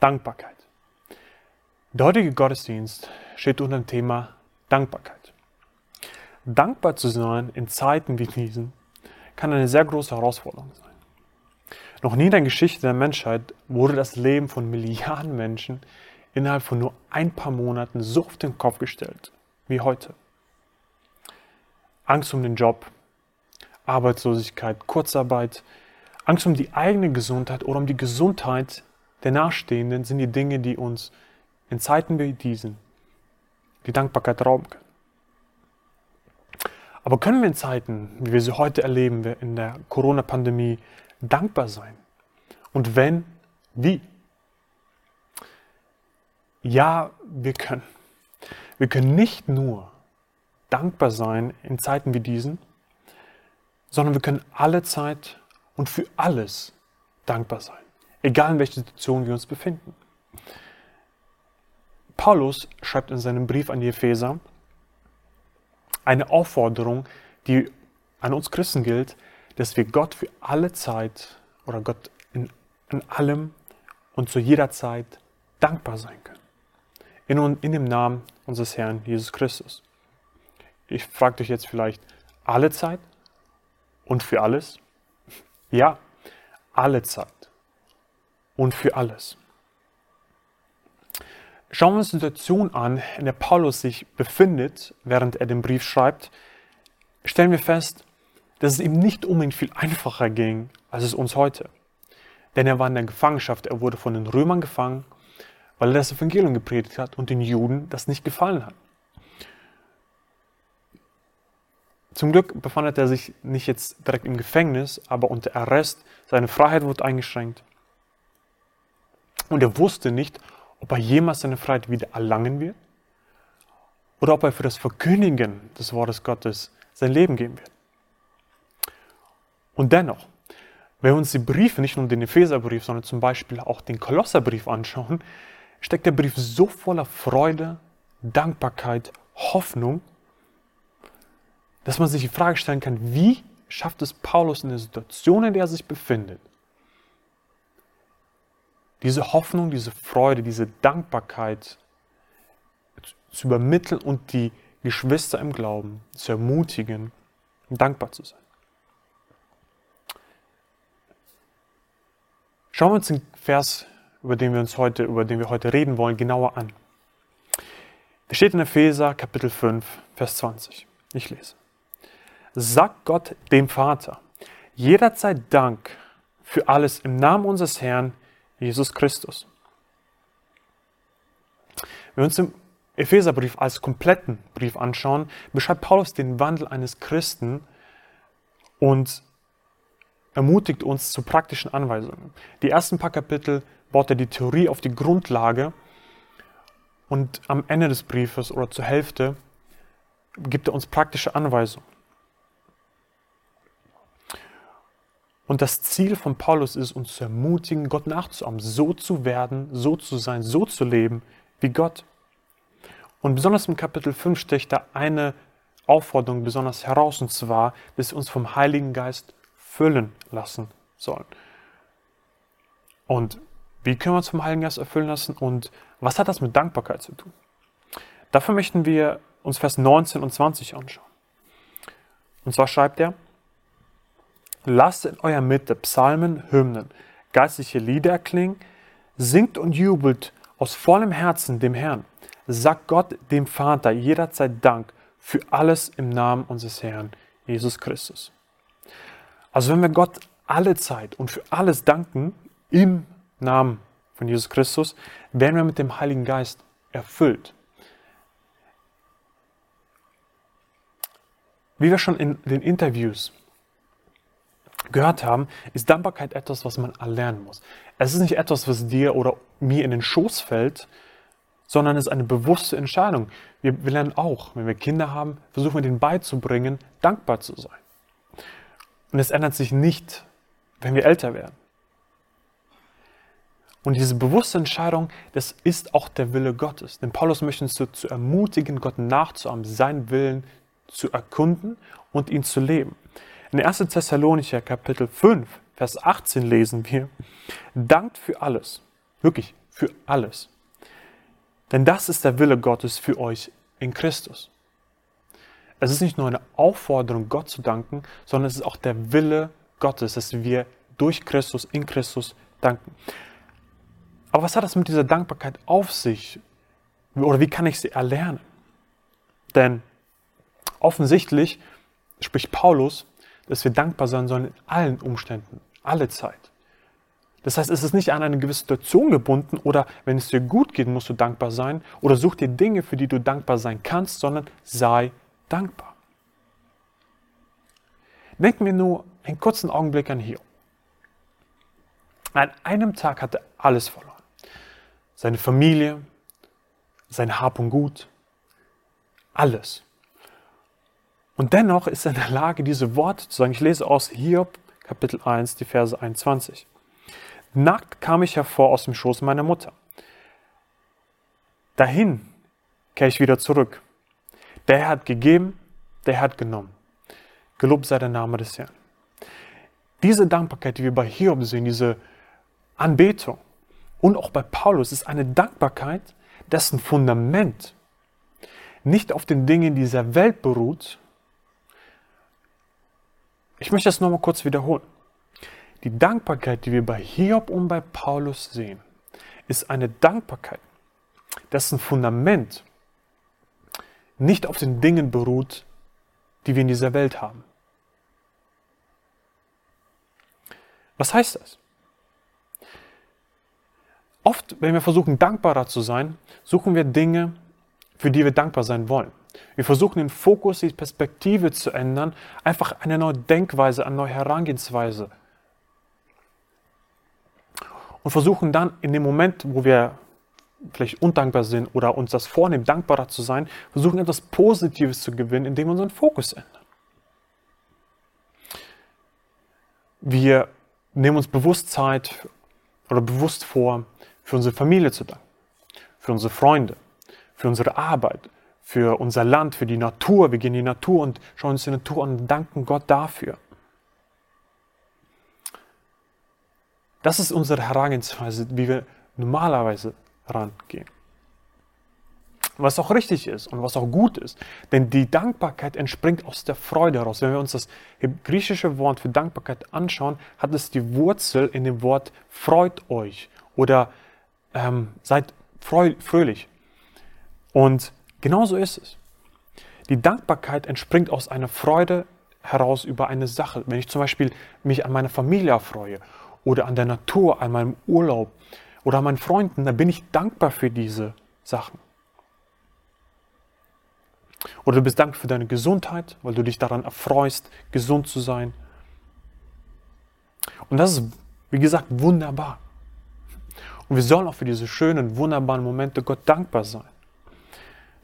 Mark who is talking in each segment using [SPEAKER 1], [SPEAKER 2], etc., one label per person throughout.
[SPEAKER 1] Dankbarkeit. Der heutige Gottesdienst steht unter dem Thema Dankbarkeit. Dankbar zu sein in Zeiten wie diesen kann eine sehr große Herausforderung sein. Noch nie in der Geschichte der Menschheit wurde das Leben von Milliarden Menschen innerhalb von nur ein paar Monaten so auf den Kopf gestellt wie heute. Angst um den Job, Arbeitslosigkeit, Kurzarbeit, Angst um die eigene Gesundheit oder um die Gesundheit der Nachstehenden sind die Dinge, die uns in Zeiten wie diesen die Dankbarkeit rauben können. Aber können wir in Zeiten, wie wir sie heute erleben, in der Corona-Pandemie, dankbar sein? Und wenn, wie? Ja, wir können. Wir können nicht nur dankbar sein in Zeiten wie diesen, sondern wir können alle Zeit und für alles dankbar sein, egal in welcher Situation wir uns befinden. Paulus schreibt in seinem Brief an die Epheser eine Aufforderung, die an uns Christen gilt, dass wir Gott für alle Zeit oder Gott in, in allem und zu jeder Zeit dankbar sein können. In, in dem Namen unseres Herrn Jesus Christus. Ich frage dich jetzt vielleicht, alle Zeit und für alles? Ja, alle Zeit und für alles. Schauen wir uns die Situation an, in der Paulus sich befindet, während er den Brief schreibt, stellen wir fest, dass es ihm nicht unbedingt viel einfacher ging, als es uns heute. Denn er war in der Gefangenschaft, er wurde von den Römern gefangen, weil er das Evangelium gepredigt hat und den Juden das nicht gefallen hat. Zum Glück befand er sich nicht jetzt direkt im Gefängnis, aber unter Arrest. Seine Freiheit wurde eingeschränkt. Und er wusste nicht, ob er jemals seine Freiheit wieder erlangen wird oder ob er für das Verkündigen des Wortes Gottes sein Leben geben wird. Und dennoch, wenn wir uns die Briefe, nicht nur den Epheserbrief, sondern zum Beispiel auch den Kolosserbrief anschauen, steckt der Brief so voller Freude, Dankbarkeit, Hoffnung, dass man sich die Frage stellen kann, wie schafft es Paulus in der Situation, in der er sich befindet, diese Hoffnung, diese Freude, diese Dankbarkeit zu übermitteln und die Geschwister im Glauben zu ermutigen, dankbar zu sein. Schauen wir uns den Vers, über den wir uns heute, über den wir heute reden wollen, genauer an. Es steht in Epheser Kapitel 5, Vers 20. Ich lese. Sagt Gott dem Vater jederzeit Dank für alles im Namen unseres Herrn Jesus Christus. Wenn wir uns den Epheserbrief als kompletten Brief anschauen, beschreibt Paulus den Wandel eines Christen und ermutigt uns zu praktischen Anweisungen. Die ersten paar Kapitel baut er die Theorie auf die Grundlage und am Ende des Briefes oder zur Hälfte gibt er uns praktische Anweisungen. Und das Ziel von Paulus ist, uns zu ermutigen, Gott nachzuahmen, so zu werden, so zu sein, so zu leben wie Gott. Und besonders im Kapitel 5 sticht da eine Aufforderung besonders heraus, und zwar, dass wir uns vom Heiligen Geist füllen lassen sollen. Und wie können wir uns vom Heiligen Geist erfüllen lassen und was hat das mit Dankbarkeit zu tun? Dafür möchten wir uns Vers 19 und 20 anschauen. Und zwar schreibt er, Lasst in eurer Mitte Psalmen, Hymnen, geistliche Lieder klingen, singt und jubelt aus vollem Herzen dem Herrn. Sagt Gott, dem Vater, jederzeit Dank für alles im Namen unseres Herrn, Jesus Christus. Also wenn wir Gott alle Zeit und für alles danken, im Namen von Jesus Christus, werden wir mit dem Heiligen Geist erfüllt. Wie wir schon in den Interviews gehört haben, ist Dankbarkeit etwas, was man erlernen muss. Es ist nicht etwas, was dir oder mir in den Schoß fällt, sondern es ist eine bewusste Entscheidung. Wir, wir lernen auch, wenn wir Kinder haben, versuchen wir denen beizubringen, dankbar zu sein. Und es ändert sich nicht, wenn wir älter werden. Und diese bewusste Entscheidung, das ist auch der Wille Gottes. Denn Paulus möchte uns zu ermutigen, Gott nachzuahmen, seinen Willen zu erkunden und ihn zu leben. In 1. Thessalonicher Kapitel 5, Vers 18 lesen wir, dankt für alles, wirklich für alles. Denn das ist der Wille Gottes für euch in Christus. Es ist nicht nur eine Aufforderung, Gott zu danken, sondern es ist auch der Wille Gottes, dass wir durch Christus, in Christus danken. Aber was hat das mit dieser Dankbarkeit auf sich? Oder wie kann ich sie erlernen? Denn offensichtlich spricht Paulus, dass wir dankbar sein sollen in allen Umständen, alle Zeit. Das heißt, es ist nicht an eine gewisse Situation gebunden oder wenn es dir gut geht, musst du dankbar sein oder such dir Dinge, für die du dankbar sein kannst, sondern sei dankbar. Denken wir nur einen kurzen Augenblick an Hiob. An einem Tag hat er alles verloren. Seine Familie, sein Hab und Gut, alles. Und dennoch ist er in der Lage, diese Worte zu sagen. Ich lese aus Hiob, Kapitel 1, die Verse 21. Nackt kam ich hervor aus dem Schoß meiner Mutter. Dahin kehre ich wieder zurück. Der hat gegeben, der hat genommen. Gelobt sei der Name des Herrn. Diese Dankbarkeit, die wir bei Hiob sehen, diese Anbetung und auch bei Paulus, ist eine Dankbarkeit, dessen Fundament nicht auf den Dingen dieser Welt beruht. Ich möchte das nochmal kurz wiederholen. Die Dankbarkeit, die wir bei Hiob und bei Paulus sehen, ist eine Dankbarkeit, dessen Fundament nicht auf den Dingen beruht, die wir in dieser Welt haben. Was heißt das? Oft, wenn wir versuchen, dankbarer zu sein, suchen wir Dinge, für die wir dankbar sein wollen. Wir versuchen den Fokus, die Perspektive zu ändern, einfach eine neue Denkweise, eine neue Herangehensweise. Und versuchen dann in dem Moment, wo wir vielleicht undankbar sind oder uns das vornehmen, dankbarer zu sein, versuchen etwas Positives zu gewinnen, indem wir unseren Fokus ändern. Wir nehmen uns bewusst Zeit oder bewusst vor, für unsere Familie zu danken, für unsere Freunde, für unsere Arbeit, für unser Land, für die Natur. Wir gehen in die Natur und schauen uns die Natur an und danken Gott dafür. Das ist unsere Herangehensweise, wie wir normalerweise rangehen. Was auch richtig ist und was auch gut ist. Denn die Dankbarkeit entspringt aus der Freude heraus. Wenn wir uns das griechische Wort für Dankbarkeit anschauen, hat es die Wurzel in dem Wort freut euch oder ähm, seid fröhlich. Und genauso ist es. Die Dankbarkeit entspringt aus einer Freude heraus über eine Sache. Wenn ich zum Beispiel mich an meine Familie freue oder an der Natur, an meinem Urlaub oder an meinen Freunden, dann bin ich dankbar für diese Sachen. Oder du bist dankbar für deine Gesundheit, weil du dich daran erfreust, gesund zu sein. Und das ist, wie gesagt, wunderbar. Und wir sollen auch für diese schönen, wunderbaren Momente Gott dankbar sein.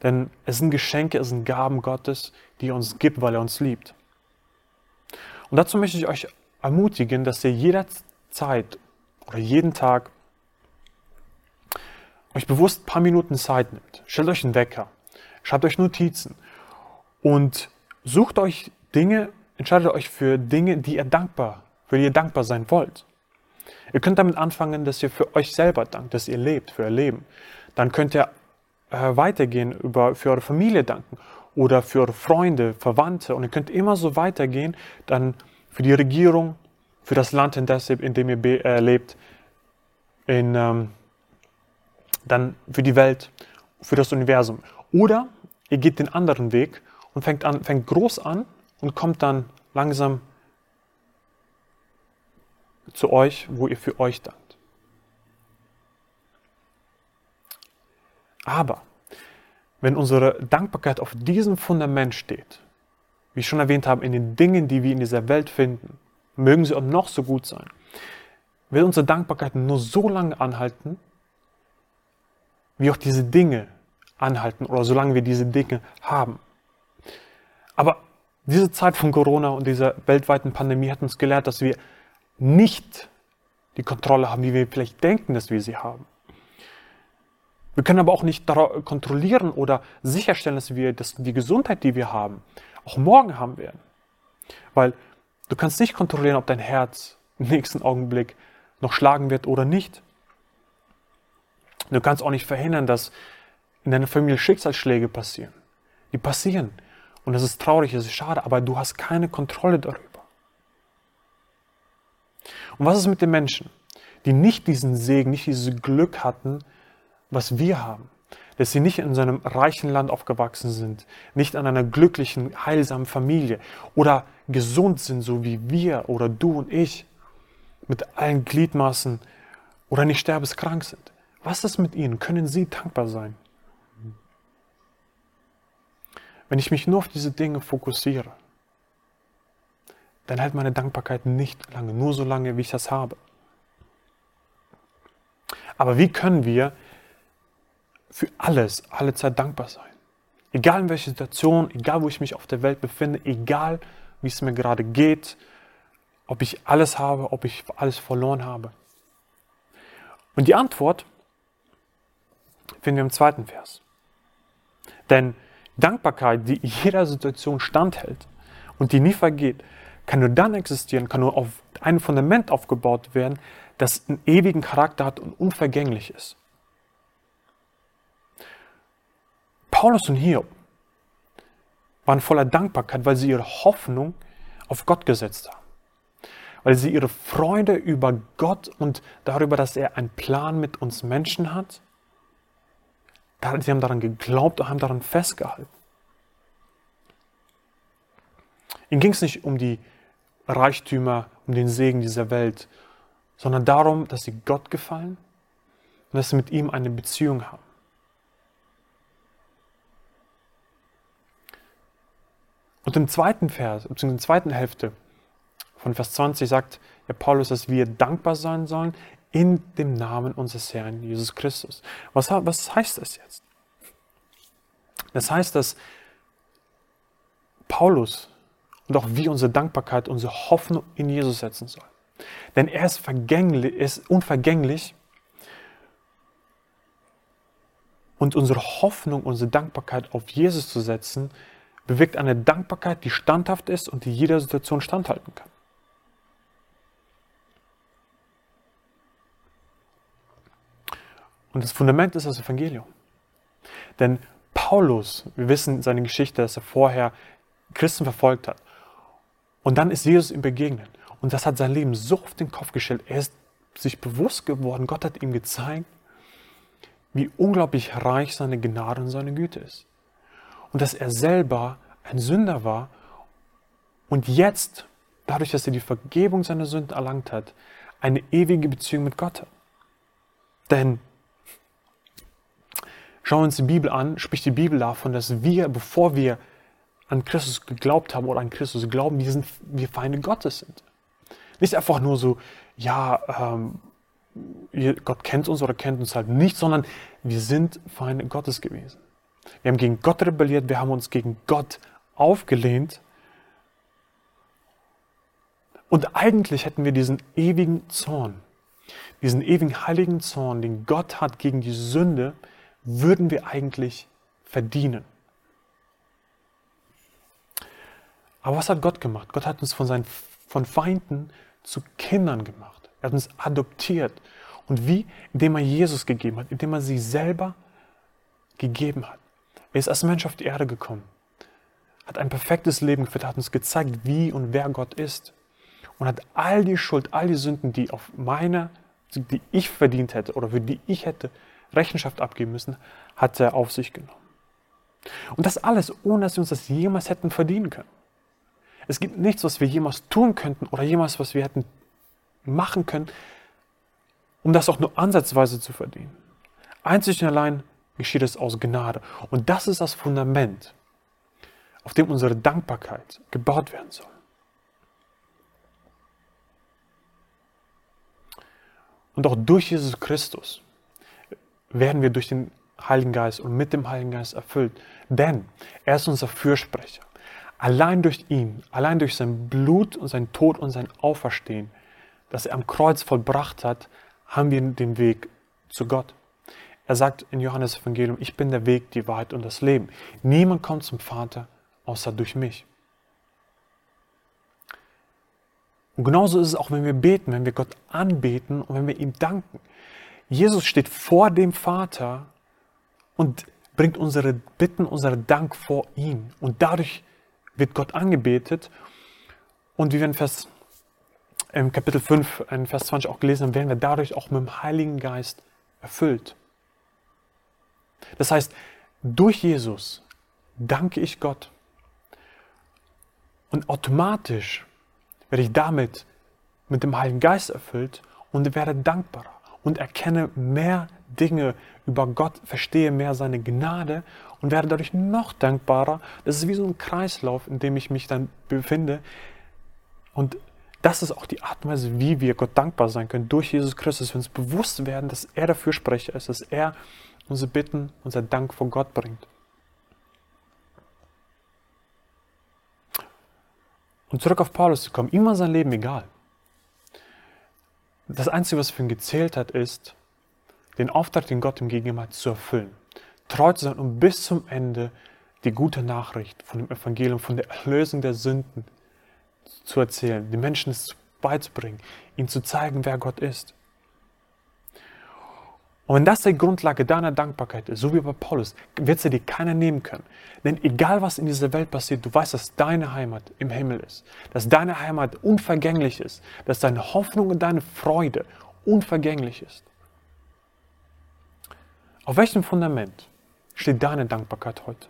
[SPEAKER 1] Denn es sind Geschenke, es sind Gaben Gottes, die er uns gibt, weil er uns liebt. Und dazu möchte ich euch ermutigen, dass ihr jederzeit oder jeden Tag euch bewusst ein paar Minuten Zeit nimmt. Stellt euch einen Wecker, schreibt euch Notizen und sucht euch Dinge, entscheidet euch für Dinge, die ihr dankbar, für die ihr dankbar sein wollt. Ihr könnt damit anfangen, dass ihr für euch selber dankt, dass ihr lebt, für euer Leben. Dann könnt ihr äh, weitergehen, über, für eure Familie danken oder für eure Freunde, Verwandte. Und ihr könnt immer so weitergehen, dann für die Regierung, für das Land, in, das, in dem ihr äh, lebt, in, ähm, dann für die Welt, für das Universum. Oder ihr geht den anderen Weg und fängt, an, fängt groß an und kommt dann langsam zu euch, wo ihr für euch dankt. Aber wenn unsere Dankbarkeit auf diesem Fundament steht, wie ich schon erwähnt habe, in den Dingen, die wir in dieser Welt finden, mögen sie auch noch so gut sein, wird unsere Dankbarkeit nur so lange anhalten, wie auch diese Dinge anhalten oder solange wir diese Dinge haben. Aber diese Zeit von Corona und dieser weltweiten Pandemie hat uns gelehrt, dass wir nicht die Kontrolle haben, wie wir vielleicht denken, dass wir sie haben. Wir können aber auch nicht kontrollieren oder sicherstellen, dass wir dass die Gesundheit, die wir haben, auch morgen haben werden. Weil du kannst nicht kontrollieren, ob dein Herz im nächsten Augenblick noch schlagen wird oder nicht. Du kannst auch nicht verhindern, dass in deiner Familie Schicksalsschläge passieren. Die passieren. Und das ist traurig, das ist schade, aber du hast keine Kontrolle darüber. Und was ist mit den Menschen, die nicht diesen Segen, nicht dieses Glück hatten, was wir haben? Dass sie nicht in so einem reichen Land aufgewachsen sind, nicht an einer glücklichen, heilsamen Familie oder gesund sind, so wie wir oder du und ich, mit allen Gliedmaßen oder nicht sterbeskrank sind. Was ist mit ihnen? Können sie dankbar sein? Wenn ich mich nur auf diese Dinge fokussiere, dann hält meine Dankbarkeit nicht lange, nur so lange, wie ich das habe. Aber wie können wir für alles, alle Zeit dankbar sein? Egal in welcher Situation, egal wo ich mich auf der Welt befinde, egal wie es mir gerade geht, ob ich alles habe, ob ich alles verloren habe. Und die Antwort finden wir im zweiten Vers. Denn Dankbarkeit, die jeder Situation standhält und die nie vergeht, kann nur dann existieren, kann nur auf einem Fundament aufgebaut werden, das einen ewigen Charakter hat und unvergänglich ist. Paulus und Hiob waren voller Dankbarkeit, weil sie ihre Hoffnung auf Gott gesetzt haben. Weil sie ihre Freude über Gott und darüber, dass er einen Plan mit uns Menschen hat, sie haben daran geglaubt und haben daran festgehalten. Ihnen ging es nicht um die Reichtümer, um den Segen dieser Welt, sondern darum, dass sie Gott gefallen und dass sie mit ihm eine Beziehung haben. Und im zweiten Vers, beziehungsweise in der zweiten Hälfte von Vers 20 sagt ja Paulus, dass wir dankbar sein sollen in dem Namen unseres Herrn Jesus Christus. Was, was heißt das jetzt? Das heißt, dass Paulus und auch wir unsere Dankbarkeit, unsere Hoffnung in Jesus setzen sollen. Denn er ist, vergänglich, ist unvergänglich und unsere Hoffnung, unsere Dankbarkeit auf Jesus zu setzen, bewirkt eine Dankbarkeit, die standhaft ist und die jeder Situation standhalten kann. Und das Fundament ist das Evangelium. Denn Paulus, wir wissen seine Geschichte, dass er vorher Christen verfolgt hat. Und dann ist Jesus ihm begegnet. Und das hat sein Leben so auf den Kopf gestellt. Er ist sich bewusst geworden, Gott hat ihm gezeigt, wie unglaublich reich seine Gnade und seine Güte ist. Und dass er selber ein Sünder war und jetzt, dadurch, dass er die Vergebung seiner Sünden erlangt hat, eine ewige Beziehung mit Gott hat. Denn schauen wir uns die Bibel an, spricht die Bibel davon, dass wir, bevor wir an Christus geglaubt haben oder an Christus glauben, wir, sind, wir Feinde Gottes sind. Nicht einfach nur so, ja, ähm, Gott kennt uns oder kennt uns halt nicht, sondern wir sind Feinde Gottes gewesen. Wir haben gegen Gott rebelliert, wir haben uns gegen Gott aufgelehnt. Und eigentlich hätten wir diesen ewigen Zorn, diesen ewigen heiligen Zorn, den Gott hat gegen die Sünde, würden wir eigentlich verdienen. Aber was hat Gott gemacht? Gott hat uns von seinen von Feinden zu Kindern gemacht. Er hat uns adoptiert. Und wie? Indem er Jesus gegeben hat, indem er sie selber gegeben hat. Er ist als Mensch auf die Erde gekommen, hat ein perfektes Leben geführt, hat uns gezeigt, wie und wer Gott ist. Und hat all die Schuld, all die Sünden, die auf meine, die ich verdient hätte oder für die ich hätte Rechenschaft abgeben müssen, hat er auf sich genommen. Und das alles, ohne dass wir uns das jemals hätten verdienen können. Es gibt nichts, was wir jemals tun könnten oder jemals, was wir hätten machen können, um das auch nur ansatzweise zu verdienen. Einzig und allein geschieht es aus Gnade. Und das ist das Fundament, auf dem unsere Dankbarkeit gebaut werden soll. Und auch durch Jesus Christus werden wir durch den Heiligen Geist und mit dem Heiligen Geist erfüllt. Denn er ist unser Fürsprecher. Allein durch ihn, allein durch sein Blut und sein Tod und sein Auferstehen, das er am Kreuz vollbracht hat, haben wir den Weg zu Gott. Er sagt in Johannes Evangelium, ich bin der Weg, die Wahrheit und das Leben. Niemand kommt zum Vater außer durch mich. Und genauso ist es auch, wenn wir beten, wenn wir Gott anbeten und wenn wir ihm danken. Jesus steht vor dem Vater und bringt unsere Bitten, unseren Dank vor ihn. Und dadurch wird Gott angebetet. Und wie wir in Vers, im Kapitel 5, in Vers 20 auch gelesen haben, werden wir dadurch auch mit dem Heiligen Geist erfüllt. Das heißt, durch Jesus danke ich Gott. Und automatisch werde ich damit mit dem Heiligen Geist erfüllt und werde dankbarer und erkenne mehr Dinge über Gott, verstehe mehr seine Gnade und werde dadurch noch dankbarer. Das ist wie so ein Kreislauf, in dem ich mich dann befinde. Und das ist auch die Art und Weise, wie wir Gott dankbar sein können durch Jesus Christus, wenn wir uns bewusst werden, dass er der Fürsprecher ist, dass er unsere Bitten, unser Dank vor Gott bringt. Und zurück auf Paulus zu kommen, ihm war sein Leben egal. Das Einzige, was für ihn gezählt hat, ist, den Auftrag, den Gott ihm gegeben hat, zu erfüllen. Treu zu sein, um bis zum Ende die gute Nachricht von dem Evangelium, von der Erlösung der Sünden zu erzählen, den Menschen es beizubringen, ihnen zu zeigen, wer Gott ist. Und wenn das die Grundlage deiner Dankbarkeit ist, so wie bei Paulus, wird sie dir keiner nehmen können. Denn egal was in dieser Welt passiert, du weißt, dass deine Heimat im Himmel ist, dass deine Heimat unvergänglich ist, dass deine Hoffnung und deine Freude unvergänglich ist. Auf welchem Fundament steht deine Dankbarkeit heute?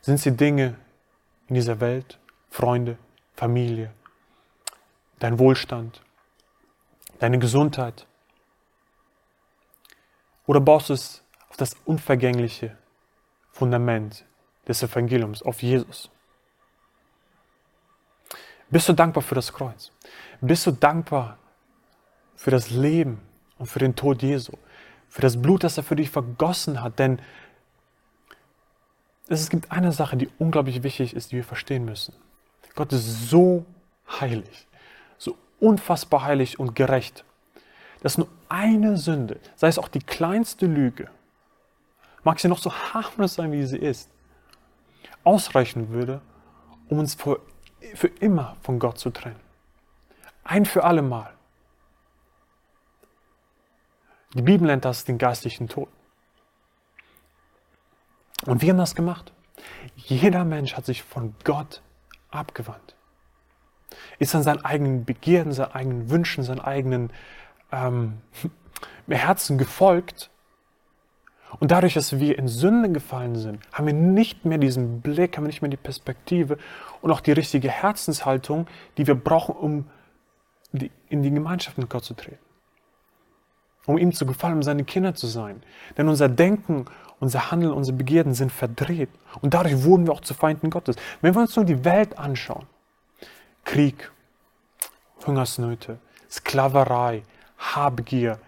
[SPEAKER 1] Sind sie Dinge in dieser Welt, Freunde, Familie, dein Wohlstand, deine Gesundheit, oder baust du es auf das unvergängliche Fundament des Evangeliums, auf Jesus? Bist du dankbar für das Kreuz? Bist du dankbar für das Leben und für den Tod Jesu? Für das Blut, das er für dich vergossen hat? Denn es gibt eine Sache, die unglaublich wichtig ist, die wir verstehen müssen. Gott ist so heilig, so unfassbar heilig und gerecht dass nur eine Sünde, sei es auch die kleinste Lüge, mag sie noch so harmlos sein, wie sie ist, ausreichen würde, um uns für, für immer von Gott zu trennen. Ein für alle Mal. Die Bibel nennt das den geistlichen Tod. Und wir haben das gemacht. Jeder Mensch hat sich von Gott abgewandt. Ist an seinen eigenen Begierden, seinen eigenen Wünschen, seinen eigenen ähm, Herzen gefolgt. Und dadurch, dass wir in Sünde gefallen sind, haben wir nicht mehr diesen Blick, haben wir nicht mehr die Perspektive und auch die richtige Herzenshaltung, die wir brauchen, um die, in die Gemeinschaft mit Gott zu treten. Um ihm zu gefallen, um seine Kinder zu sein. Denn unser Denken, unser Handeln, unsere Begierden sind verdreht. Und dadurch wurden wir auch zu Feinden Gottes. Wenn wir uns nur die Welt anschauen, Krieg, Hungersnöte, Sklaverei, Habgier.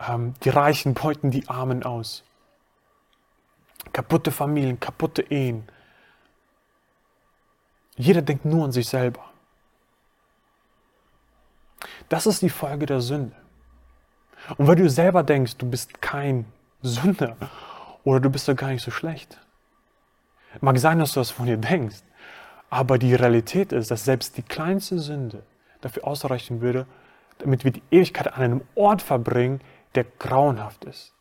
[SPEAKER 1] Ähm, die Reichen beuten die Armen aus. Kaputte Familien, kaputte Ehen. Jeder denkt nur an sich selber. Das ist die Folge der Sünde. Und weil du selber denkst, du bist kein Sünder oder du bist doch gar nicht so schlecht. Mag sein, dass du das von dir denkst, aber die Realität ist, dass selbst die kleinste Sünde dafür ausreichen würde, damit wir die Ewigkeit an einem Ort verbringen, der grauenhaft ist.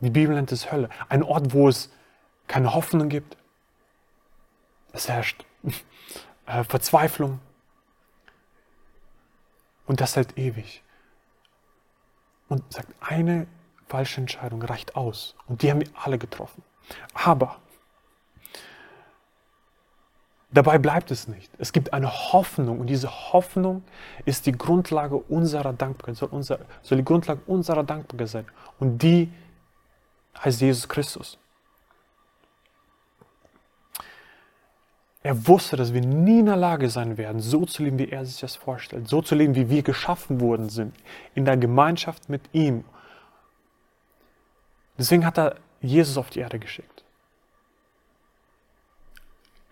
[SPEAKER 1] Die Bibel nennt es Hölle. Ein Ort, wo es keine Hoffnung gibt. Es herrscht äh, Verzweiflung. Und das hält ewig. Und sagt, eine falsche Entscheidung reicht aus. Und die haben wir alle getroffen. Aber Dabei bleibt es nicht. Es gibt eine Hoffnung und diese Hoffnung ist die Grundlage unserer Dankbarkeit, soll, unser, soll die Grundlage unserer Dankbarkeit sein. Und die heißt Jesus Christus. Er wusste, dass wir nie in der Lage sein werden, so zu leben, wie er sich das vorstellt, so zu leben, wie wir geschaffen worden sind, in der Gemeinschaft mit ihm. Deswegen hat er Jesus auf die Erde geschickt.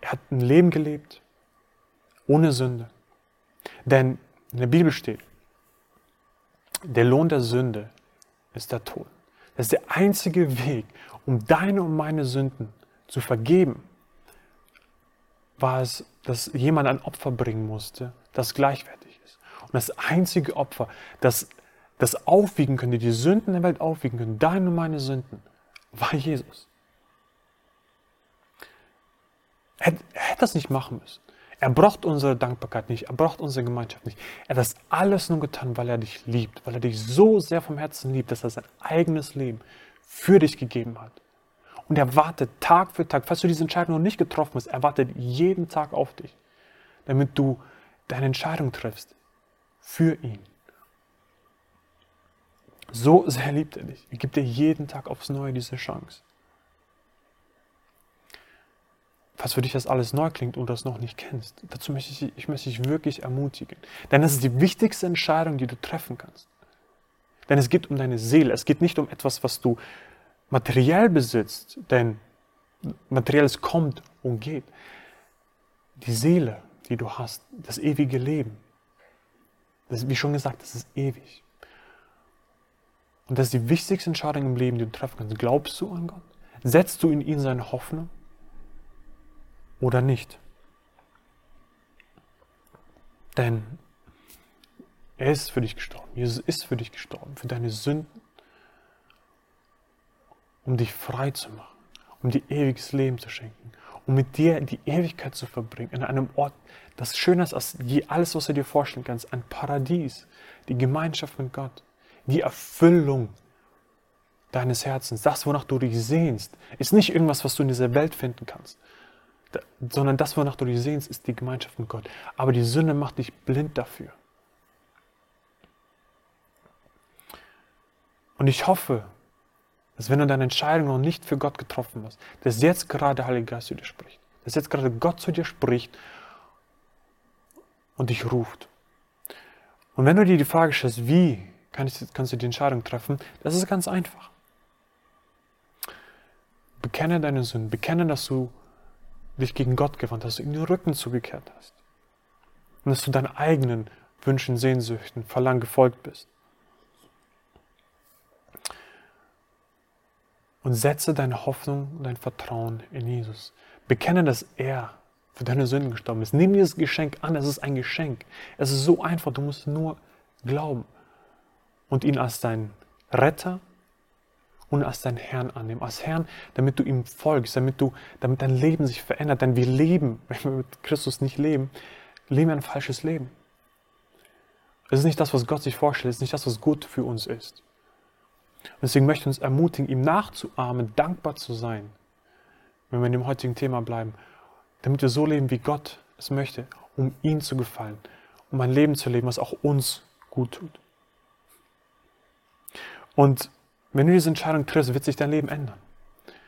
[SPEAKER 1] Er hat ein Leben gelebt ohne Sünde. Denn in der Bibel steht, der Lohn der Sünde ist der Tod. Das ist der einzige Weg, um deine und meine Sünden zu vergeben, war es, dass jemand ein Opfer bringen musste, das gleichwertig ist. Und das einzige Opfer, das das aufwiegen können, die die Sünden der Welt aufwiegen können, deine und meine Sünden, war Jesus. Er, er hätte das nicht machen müssen. Er braucht unsere Dankbarkeit nicht, er braucht unsere Gemeinschaft nicht. Er hat das alles nur getan, weil er dich liebt, weil er dich so sehr vom Herzen liebt, dass er sein eigenes Leben für dich gegeben hat. Und er wartet Tag für Tag, falls du diese Entscheidung noch nicht getroffen hast, er wartet jeden Tag auf dich, damit du deine Entscheidung triffst für ihn. So sehr liebt er dich. Er gibt dir jeden Tag aufs Neue diese Chance. Falls für dich das alles neu klingt und du das noch nicht kennst, dazu möchte ich, ich möchte dich wirklich ermutigen. Denn das ist die wichtigste Entscheidung, die du treffen kannst. Denn es geht um deine Seele. Es geht nicht um etwas, was du materiell besitzt, denn materielles kommt und geht. Die Seele, die du hast, das ewige Leben, das ist, wie schon gesagt, das ist ewig. Und das ist die wichtigste Entscheidung im Leben, die du treffen kannst. Glaubst du an Gott? Setzt du in ihn seine Hoffnung oder nicht? Denn er ist für dich gestorben. Jesus ist für dich gestorben, für deine Sünden, um dich frei zu machen, um dir ewiges Leben zu schenken, um mit dir die Ewigkeit zu verbringen, in einem Ort, das schöner ist als alles, was du dir vorstellen kannst, ein Paradies, die Gemeinschaft mit Gott die Erfüllung deines Herzens, das, wonach du dich sehnst, ist nicht irgendwas, was du in dieser Welt finden kannst, sondern das, wonach du dich sehnst, ist die Gemeinschaft mit Gott. Aber die Sünde macht dich blind dafür. Und ich hoffe, dass wenn du deine Entscheidung noch nicht für Gott getroffen hast, dass jetzt gerade der Heilige Geist zu dir spricht. Dass jetzt gerade Gott zu dir spricht und dich ruft. Und wenn du dir die Frage stellst, wie kannst, kannst du die Entscheidung treffen. Das ist ganz einfach. Bekenne deine Sünden, bekenne, dass du dich gegen Gott gewandt hast, ihm den Rücken zugekehrt hast. Und dass du deinen eigenen Wünschen, Sehnsüchten, Verlangen gefolgt bist. Und setze deine Hoffnung und dein Vertrauen in Jesus. Bekenne, dass er für deine Sünden gestorben ist. Nimm dieses Geschenk an, es ist ein Geschenk. Es ist so einfach, du musst nur glauben und ihn als dein Retter und als dein Herrn annehmen. Als Herrn, damit du ihm folgst, damit, du, damit dein Leben sich verändert. Denn wir leben, wenn wir mit Christus nicht leben, leben wir ein falsches Leben. Es ist nicht das, was Gott sich vorstellt, es ist nicht das, was gut für uns ist. Und deswegen möchte ich uns ermutigen, ihm nachzuahmen, dankbar zu sein, wenn wir in dem heutigen Thema bleiben, damit wir so leben, wie Gott es möchte, um ihm zu gefallen, um ein Leben zu leben, was auch uns gut tut. Und wenn du diese Entscheidung triffst, wird sich dein Leben ändern.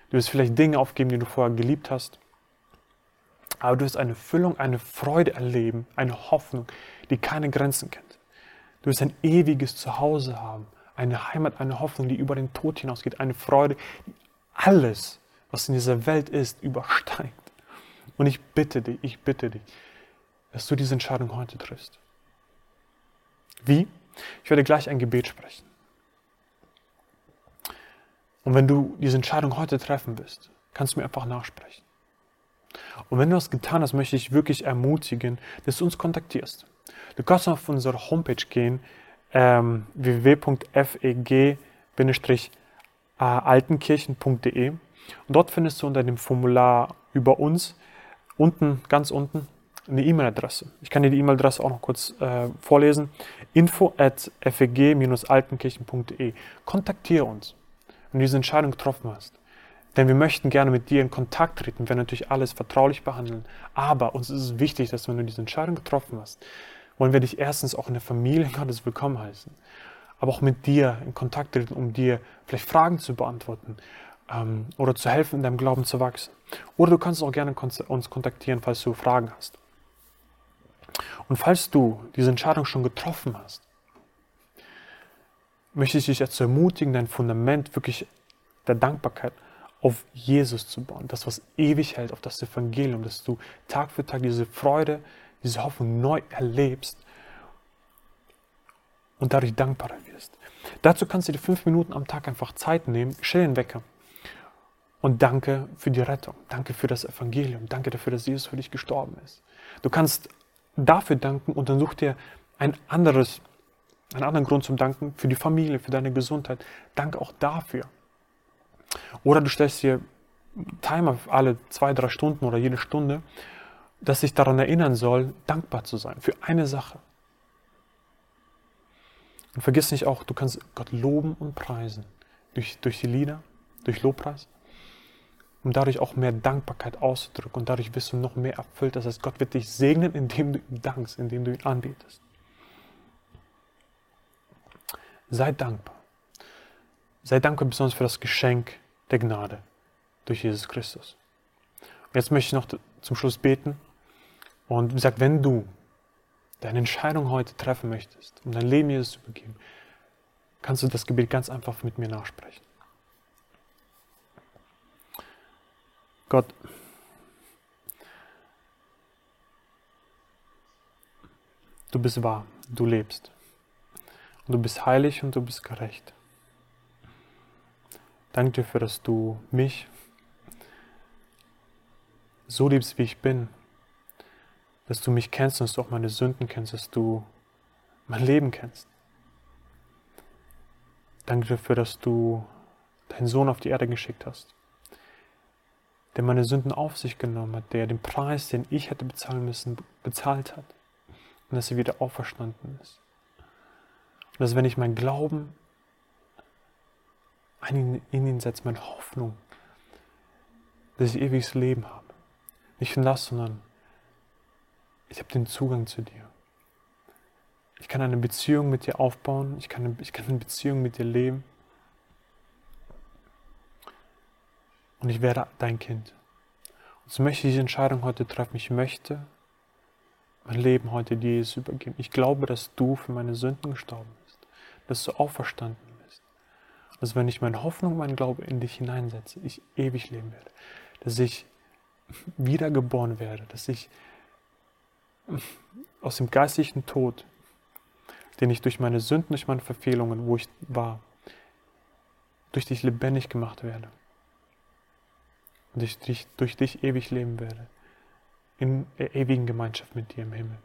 [SPEAKER 1] Du wirst vielleicht Dinge aufgeben, die du vorher geliebt hast. Aber du wirst eine Füllung, eine Freude erleben, eine Hoffnung, die keine Grenzen kennt. Du wirst ein ewiges Zuhause haben, eine Heimat, eine Hoffnung, die über den Tod hinausgeht, eine Freude, die alles, was in dieser Welt ist, übersteigt. Und ich bitte dich, ich bitte dich, dass du diese Entscheidung heute triffst. Wie? Ich werde gleich ein Gebet sprechen. Und wenn du diese Entscheidung heute treffen willst, kannst du mir einfach nachsprechen. Und wenn du das getan hast, möchte ich wirklich ermutigen, dass du uns kontaktierst. Du kannst auf unsere Homepage gehen, ähm, www.feg-altenkirchen.de und dort findest du unter dem Formular über uns unten, ganz unten, eine E-Mail-Adresse. Ich kann dir die E-Mail-Adresse auch noch kurz äh, vorlesen. info at feg-altenkirchen.de. Kontaktiere uns wenn du diese Entscheidung getroffen hast. Denn wir möchten gerne mit dir in Kontakt treten, wir natürlich alles vertraulich behandeln. Aber uns ist es wichtig, dass wenn du diese Entscheidung getroffen hast, wollen wir dich erstens auch in der Familie Gottes willkommen heißen, aber auch mit dir in Kontakt treten, um dir vielleicht Fragen zu beantworten ähm, oder zu helfen, in deinem Glauben zu wachsen. Oder du kannst auch gerne uns kontaktieren, falls du Fragen hast. Und falls du diese Entscheidung schon getroffen hast, möchte ich dich dazu ermutigen, dein Fundament wirklich der Dankbarkeit auf Jesus zu bauen. Das, was ewig hält, auf das Evangelium, dass du Tag für Tag diese Freude, diese Hoffnung neu erlebst und dadurch dankbarer wirst. Dazu kannst du dir fünf Minuten am Tag einfach Zeit nehmen, stell den Wecker und danke für die Rettung, danke für das Evangelium, danke dafür, dass Jesus für dich gestorben ist. Du kannst dafür danken und dann such dir ein anderes Einen anderen Grund zum Danken für die Familie, für deine Gesundheit. Danke auch dafür. Oder du stellst dir Timer alle zwei, drei Stunden oder jede Stunde, dass sich daran erinnern soll, dankbar zu sein für eine Sache. Und vergiss nicht auch, du kannst Gott loben und preisen durch, durch die Lieder, durch Lobpreis, um dadurch auch mehr Dankbarkeit auszudrücken und dadurch wirst du noch mehr erfüllt. Das heißt, Gott wird dich segnen, indem du ihm dankst, indem du ihn anbetest. Sei dankbar. Sei dankbar besonders für das Geschenk der Gnade durch Jesus Christus. Und jetzt möchte ich noch zum Schluss beten und sagt, wenn du deine Entscheidung heute treffen möchtest, um dein Leben Jesus zu übergeben, kannst du das Gebet ganz einfach mit mir nachsprechen. Gott, du bist wahr, du lebst. Du bist heilig und du bist gerecht. Danke dir dafür, dass du mich so liebst, wie ich bin. Dass du mich kennst und dass du auch meine Sünden kennst, dass du mein Leben kennst. Danke dafür, dass du deinen Sohn auf die Erde geschickt hast, der meine Sünden auf sich genommen hat, der den Preis, den ich hätte bezahlen müssen, bezahlt hat und dass er wieder auferstanden ist. Dass wenn ich mein Glauben in ihn setze, meine Hoffnung, dass ich ewiges Leben habe. Nicht das, sondern ich habe den Zugang zu dir. Ich kann eine Beziehung mit dir aufbauen, ich kann, ich kann eine Beziehung mit dir leben. Und ich werde dein Kind. Und so möchte ich diese Entscheidung heute treffen. Ich möchte mein Leben heute dir übergeben. Ich glaube, dass du für meine Sünden gestorben bist, dass du auferstanden bist. Dass wenn ich meine Hoffnung, meinen Glaube in dich hineinsetze, ich ewig leben werde. Dass ich wiedergeboren werde, dass ich aus dem geistlichen Tod den ich durch meine Sünden, durch meine Verfehlungen, wo ich war, durch dich lebendig gemacht werde. Und ich durch dich ewig leben werde. In der ewigen Gemeinschaft mit dir im Himmel.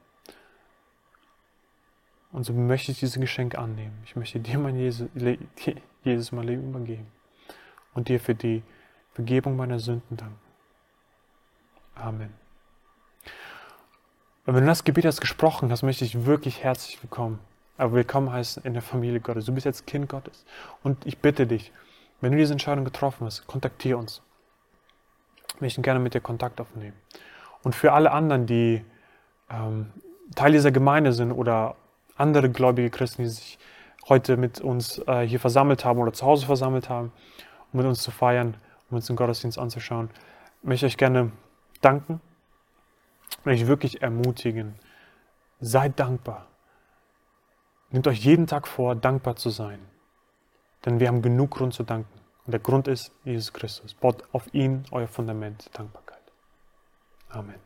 [SPEAKER 1] Und so möchte ich dieses Geschenk annehmen. Ich möchte dir mein Jesus, Jesus mein Leben übergeben. Und dir für die Vergebung meiner Sünden danken. Amen. Und wenn du das Gebet hast gesprochen hast, möchte ich wirklich herzlich willkommen aber willkommen heißen in der Familie Gottes. Du bist jetzt Kind Gottes. Und ich bitte dich, wenn du diese Entscheidung getroffen hast, kontaktiere uns. Wir möchten gerne mit dir Kontakt aufnehmen. Und für alle anderen, die ähm, Teil dieser Gemeinde sind oder andere gläubige Christen, die sich heute mit uns äh, hier versammelt haben oder zu Hause versammelt haben, um mit uns zu feiern, um uns den Gottesdienst anzuschauen, möchte ich euch gerne danken und euch wirklich ermutigen. Seid dankbar Nehmt euch jeden Tag vor, dankbar zu sein. Denn wir haben genug Grund zu danken. Und der Grund ist Jesus Christus. Baut auf ihn euer Fundament Dankbarkeit. Amen.